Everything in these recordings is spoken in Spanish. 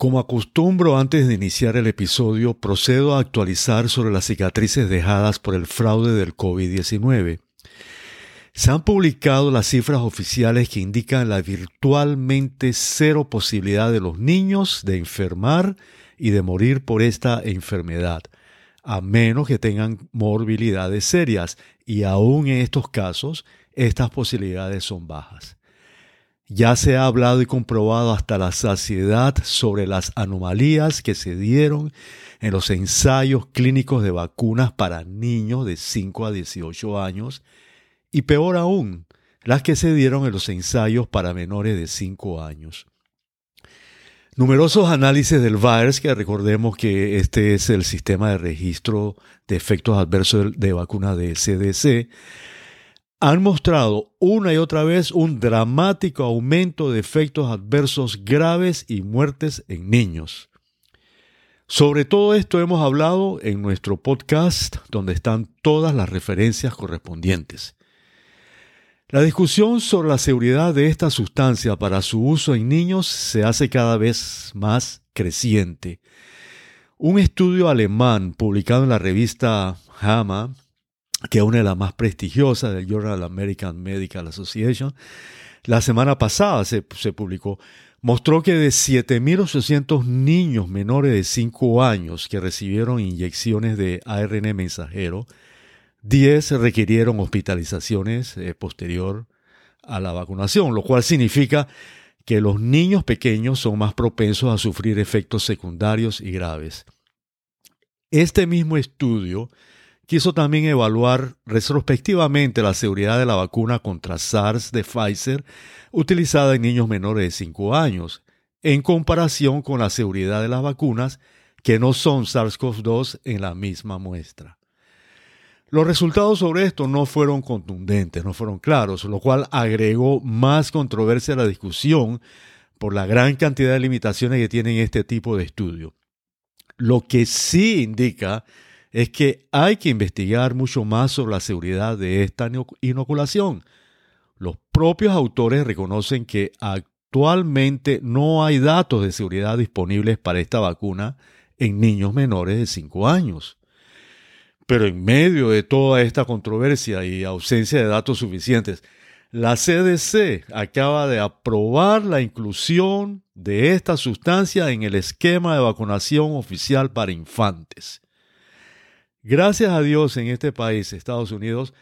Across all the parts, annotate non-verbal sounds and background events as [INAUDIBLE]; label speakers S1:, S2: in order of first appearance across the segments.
S1: Como acostumbro antes de iniciar el episodio, procedo a actualizar sobre las cicatrices dejadas por el fraude del COVID-19. Se han publicado las cifras oficiales que indican la virtualmente cero posibilidad de los niños de enfermar y de morir por esta enfermedad, a menos que tengan morbilidades serias, y aún en estos casos, estas posibilidades son bajas. Ya se ha hablado y comprobado hasta la saciedad sobre las anomalías que se dieron en los ensayos clínicos de vacunas para niños de 5 a 18 años y peor aún, las que se dieron en los ensayos para menores de 5 años. Numerosos análisis del VAERS, que recordemos que este es el sistema de registro de efectos adversos de vacunas de CDC, han mostrado una y otra vez un dramático aumento de efectos adversos graves y muertes en niños. Sobre todo esto hemos hablado en nuestro podcast donde están todas las referencias correspondientes. La discusión sobre la seguridad de esta sustancia para su uso en niños se hace cada vez más creciente. Un estudio alemán publicado en la revista JAMA que es una de las más prestigiosas del Journal American Medical Association, la semana pasada se, publicó, mostró que de 7.800 niños menores de 5 años que recibieron inyecciones de ARN mensajero, 10 requirieron hospitalizaciones eh, posterior a la vacunación, lo cual significa que los niños pequeños son más propensos a sufrir efectos secundarios y graves. Este mismo estudio quiso también evaluar retrospectivamente la seguridad de la vacuna contra SARS de Pfizer utilizada en niños menores de 5 años, en comparación con la seguridad de las vacunas que no son SARS-CoV-2 en la misma muestra. Los resultados sobre esto no fueron contundentes, no fueron claros, lo cual agregó más controversia a la discusión por la gran cantidad de limitaciones que tienen este tipo de estudio. Lo que sí indica es que hay que investigar mucho más sobre la seguridad de esta inoculación. Los propios autores reconocen que actualmente no hay datos de seguridad disponibles para esta vacuna en niños menores de 5 años. Pero en medio de toda esta controversia y ausencia de datos suficientes, la CDC acaba de aprobar la inclusión de esta sustancia en el esquema de vacunación oficial para infantes. Gracias a Dios en este país, Estados Unidos,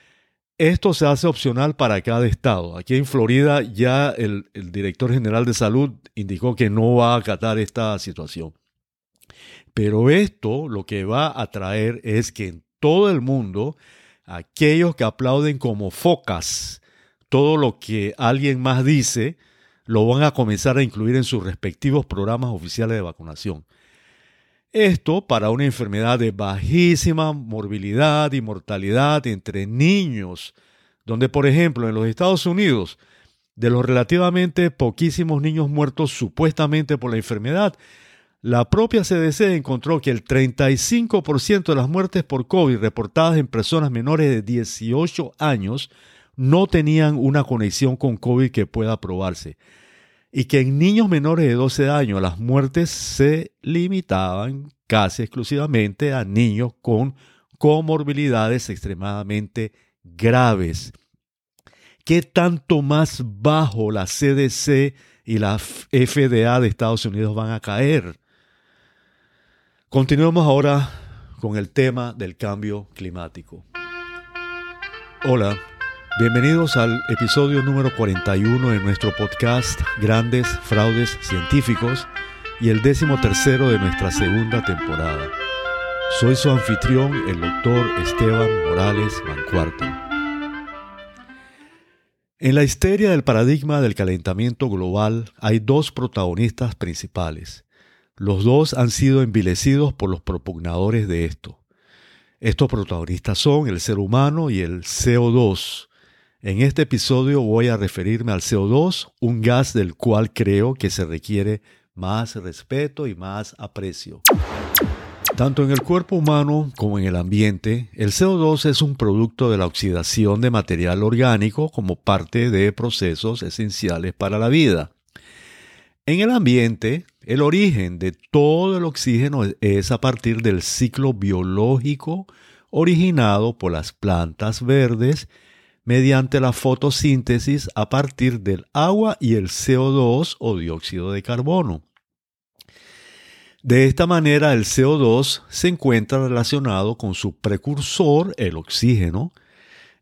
S1: esto se hace opcional para cada estado. Aquí en Florida ya el, director general de salud indicó que no va a acatar esta situación. Pero esto lo que va a traer es que en todo el mundo, aquellos que aplauden como focas todo lo que alguien más dice, lo van a comenzar a incluir en sus respectivos programas oficiales de vacunación. Esto para una enfermedad de bajísima morbilidad y mortalidad entre niños, donde por ejemplo en los Estados Unidos, de los relativamente poquísimos niños muertos supuestamente por la enfermedad, la propia CDC encontró que el 35% de las muertes por COVID reportadas en personas menores de 18 años no tenían una conexión con COVID que pueda probarse y que en niños menores de 12 años las muertes se limitaban casi exclusivamente a niños con comorbilidades extremadamente graves. ¿Qué tanto más bajo la CDC y la FDA de Estados Unidos van a caer? Continuemos ahora con el tema del cambio climático. Hola. Bienvenidos al episodio número 41 de nuestro podcast Grandes Fraudes Científicos y el décimo tercero de nuestra segunda temporada. Soy su anfitrión, el doctor Esteban Morales Mancuarto. En la histeria del paradigma del calentamiento global hay dos protagonistas principales. Los dos han sido envilecidos por los propugnadores de esto. Estos protagonistas son el ser humano y el CO2, en este episodio voy a referirme al CO2, un gas del cual creo que se requiere más respeto y más aprecio. Tanto en el cuerpo humano como en el ambiente, el CO2 es un producto de la oxidación de material orgánico como parte de procesos esenciales para la vida. En el ambiente, el origen de todo el oxígeno es a partir del ciclo biológico originado por las plantas verdes mediante la fotosíntesis a partir del agua y el CO2 o dióxido de carbono. De esta manera el CO2 se encuentra relacionado con su precursor, el oxígeno,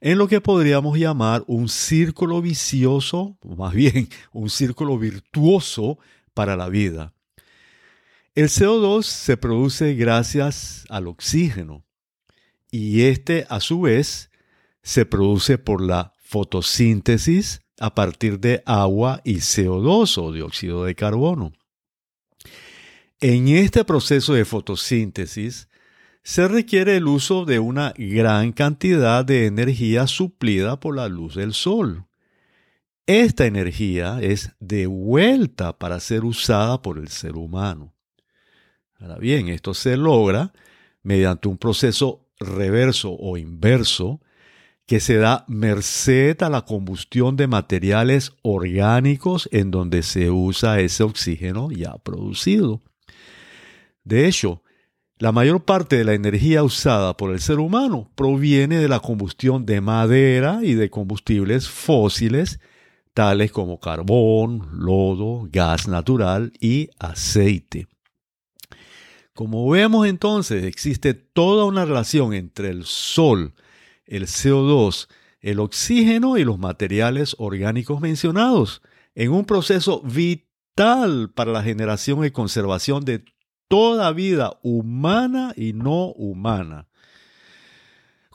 S1: en lo que podríamos llamar un círculo vicioso, o más bien [LAUGHS] un círculo virtuoso para la vida. El CO2 se produce gracias al oxígeno y este a su vez se produce por la fotosíntesis a partir de agua y CO2 o dióxido de carbono. En este proceso de fotosíntesis se requiere el uso de una gran cantidad de energía suplida por la luz del sol. Esta energía es devuelta para ser usada por el ser humano. Ahora bien, esto se logra mediante un proceso reverso o inverso que se da merced a la combustión de materiales orgánicos en donde se usa ese oxígeno ya producido. De hecho, la mayor parte de la energía usada por el ser humano proviene de la combustión de madera y de combustibles fósiles tales como carbón, lodo, gas natural y aceite. Como vemos entonces, existe toda una relación entre el sol, el CO2, el oxígeno y los materiales orgánicos mencionados, en un proceso vital para la generación y conservación de toda vida humana y no humana.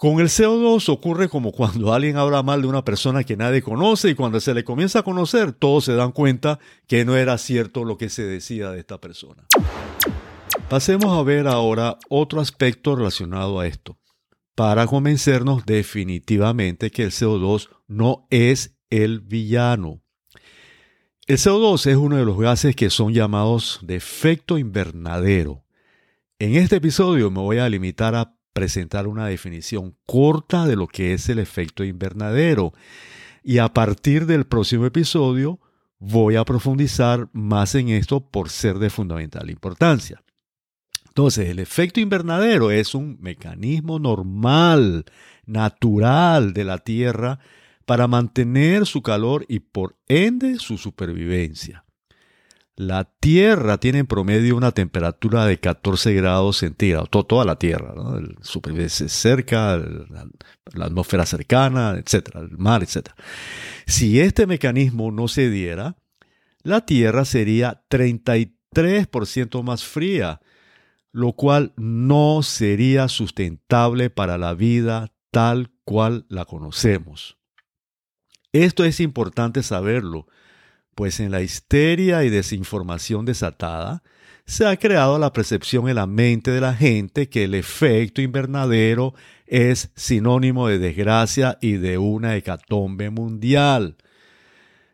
S1: Con el CO2 ocurre como cuando alguien habla mal de una persona que nadie conoce y cuando se le comienza a conocer todos se dan cuenta que no era cierto lo que se decía de esta persona. Pasemos a ver ahora otro aspecto relacionado a esto, para convencernos definitivamente que el CO2 no es el villano. El CO2 es uno de los gases que son llamados de efecto invernadero. En este episodio me voy a limitar a presentar una definición corta de lo que es el efecto invernadero y a partir del próximo episodio voy a profundizar más en esto por ser de fundamental importancia. Entonces, el efecto invernadero es un mecanismo normal, natural de la Tierra para mantener su calor y por ende su supervivencia. La Tierra tiene en promedio una temperatura de 14 grados centígrados, toda la Tierra, ¿no? supervivencia cerca, la, la, atmósfera cercana, etcétera, el mar, etcétera. Si este mecanismo no se diera, la Tierra sería 33% más fría lo cual no sería sustentable para la vida tal cual la conocemos. Esto es importante saberlo, pues en la histeria y desinformación desatada se ha creado la percepción en la mente de la gente que el efecto invernadero es sinónimo de desgracia y de una hecatombe mundial.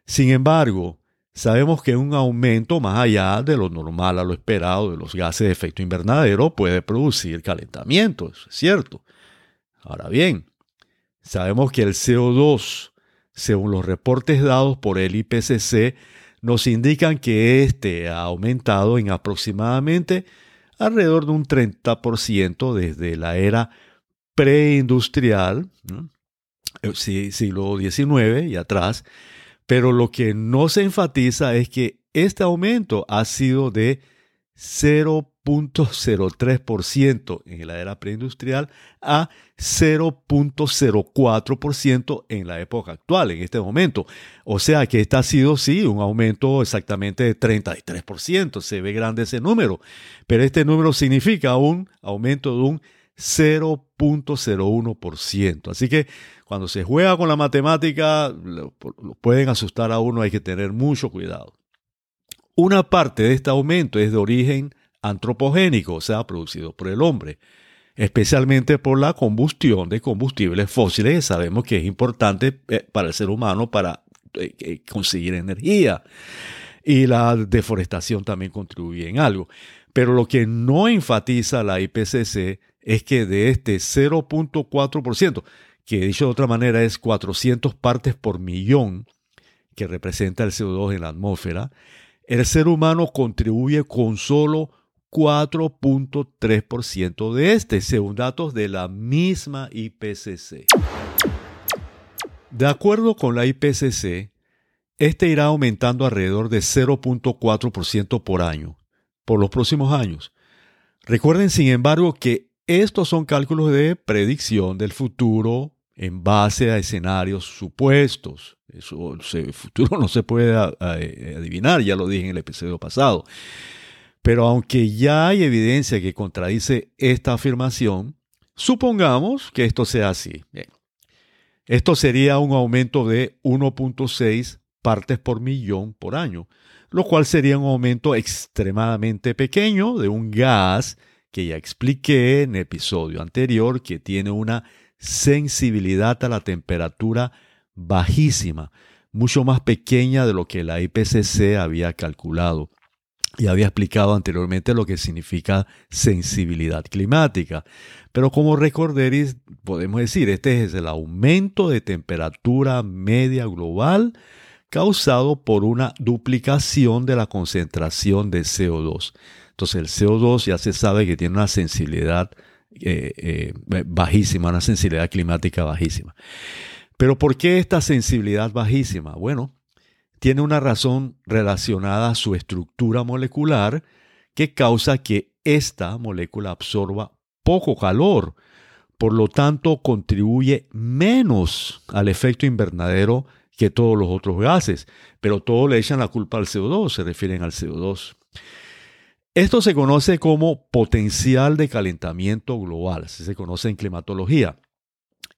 S1: Sin embargo, Sabemos que un aumento más allá de lo normal a lo esperado de los gases de efecto invernadero puede producir calentamiento, es cierto. Ahora bien, sabemos que el CO2, según los reportes dados por el IPCC, nos indican que este ha aumentado en aproximadamente alrededor de un 30% desde la era preindustrial, eh, siglo XIX y atrás, pero lo que no se enfatiza es que este aumento ha sido de 0.03% en la era preindustrial a 0.04% en la época actual, en este momento. O sea que este ha sido, sí, un aumento exactamente de 33%. Se ve grande ese número, pero este número significa un aumento de un 0.01%. Así que cuando se juega con la matemática, pueden asustar a uno, hay que tener mucho cuidado. Una parte de este aumento es de origen antropogénico, o sea, producido por el hombre, especialmente por la combustión de combustibles fósiles, que sabemos que es importante eh, para el ser humano para eh, eh, conseguir energía. Y la deforestación también contribuye en algo. Pero lo que no enfatiza la IPCC es que de este 0.4%, que dicho de otra manera es 400 partes por millón, que representa el CO2 en la atmósfera, el ser humano contribuye con solo 4.3% de este, según datos de la misma IPCC. De acuerdo con la IPCC, este irá aumentando alrededor de 0.4% por año por los próximos años. Recuerden, sin embargo, que estos son cálculos de predicción del futuro en base a escenarios supuestos. Eso, el futuro no se puede adivinar, ya lo dije en el episodio pasado. Pero aunque ya hay evidencia que contradice esta afirmación, supongamos que esto sea así. Esto sería un aumento de 1.6 partes por millón por año, lo cual sería un aumento extremadamente pequeño de un gas que ya expliqué en el episodio anterior que tiene una sensibilidad a la temperatura bajísima, mucho más pequeña de lo que la IPCC había calculado y había explicado anteriormente lo que significa sensibilidad climática. Pero como recorderis, podemos decir, este es el aumento de temperatura media global causado por una duplicación de la concentración de CO2. Entonces el CO2 ya se sabe que tiene una sensibilidad eh, eh, bajísima, una sensibilidad climática bajísima. Pero ¿por qué esta sensibilidad bajísima? Bueno, tiene una razón relacionada a su estructura molecular que causa que esta molécula absorba poco calor, por lo tanto contribuye menos al efecto invernadero que todos los otros gases, pero todos le echan la culpa al CO2, se refieren al CO2. Esto se conoce como potencial de calentamiento global, así se conoce en climatología.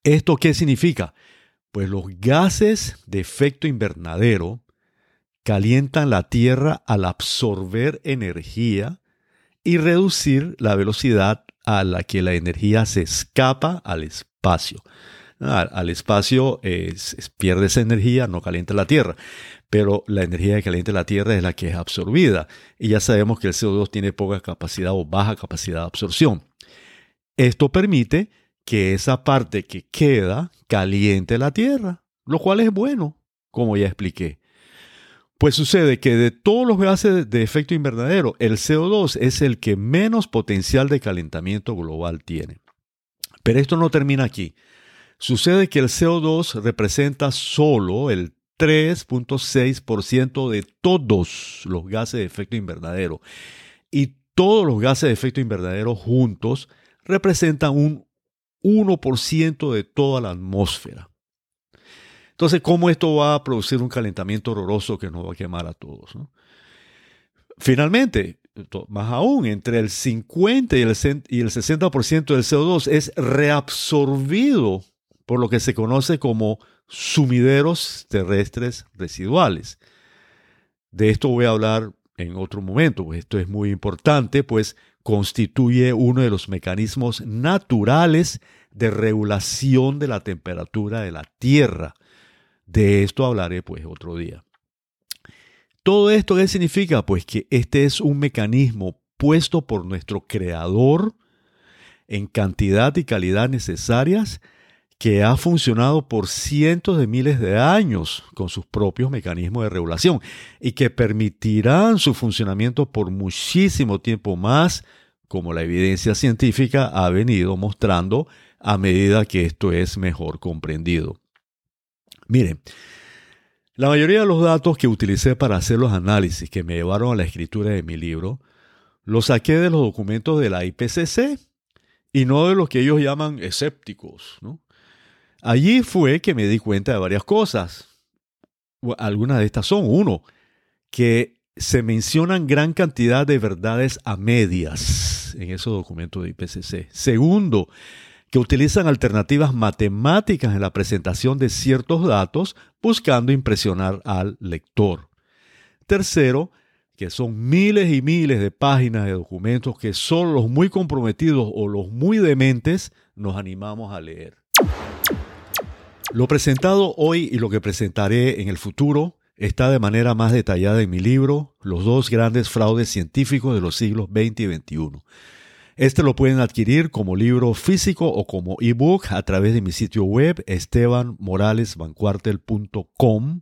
S1: ¿Esto qué significa? Pues los gases de efecto invernadero calientan la Tierra al absorber energía y reducir la velocidad a la que la energía se escapa al espacio. Al, espacio pierde esa energía, no calienta la Tierra, pero la energía que calienta la Tierra es la que es absorbida. Y ya sabemos que el CO2 tiene poca capacidad o baja capacidad de absorción. Esto permite que esa parte que queda caliente la Tierra, lo cual es bueno, como ya expliqué. Pues sucede que de todos los gases de efecto invernadero, el CO2 es el que menos potencial de calentamiento global tiene. Pero esto no termina aquí. Sucede que el CO2 representa solo el 3.6% de todos los gases de efecto invernadero. Y todos los gases de efecto invernadero juntos representan un 1% de toda la atmósfera. Entonces, ¿cómo esto va a producir un calentamiento horroroso que nos va a quemar a todos? Finalmente, más aún, entre el 50 y el 60% del CO2 es reabsorbido por lo que se conoce como sumideros terrestres residuales. De esto voy a hablar en otro momento, pues esto es muy importante, pues constituye uno de los mecanismos naturales de regulación de la temperatura de la Tierra. De esto hablaré pues otro día. Todo esto, ¿qué significa? Pues que este es un mecanismo puesto por nuestro creador en cantidad y calidad necesarias que ha funcionado por cientos de miles de años con sus propios mecanismos de regulación y que permitirán su funcionamiento por muchísimo tiempo más, como la evidencia científica ha venido mostrando a medida que esto es mejor comprendido. Miren, la mayoría de los datos que utilicé para hacer los análisis que me llevaron a la escritura de mi libro, los saqué de los documentos de la IPCC y no de los que ellos llaman escépticos. Allí fue que me di cuenta de varias cosas. Algunas de estas son, uno, que se mencionan gran cantidad de verdades a medias en esos documentos de IPCC. Segundo, que utilizan alternativas matemáticas en la presentación de ciertos datos buscando impresionar al lector. Tercero, que son miles y miles de páginas de documentos que solo los muy comprometidos o los muy dementes nos animamos a leer. Lo presentado hoy y lo que presentaré en el futuro está de manera más detallada en mi libro Los dos grandes fraudes científicos de los siglos XX y XXI. Este lo pueden adquirir como libro físico o como ebook a través de mi sitio web estebanmoralesbancuartel.com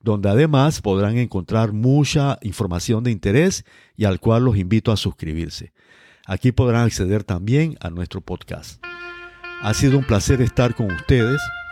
S1: donde además podrán encontrar mucha información de interés y al cual los invito a suscribirse. Aquí podrán acceder también a nuestro podcast. Ha sido un placer estar con ustedes.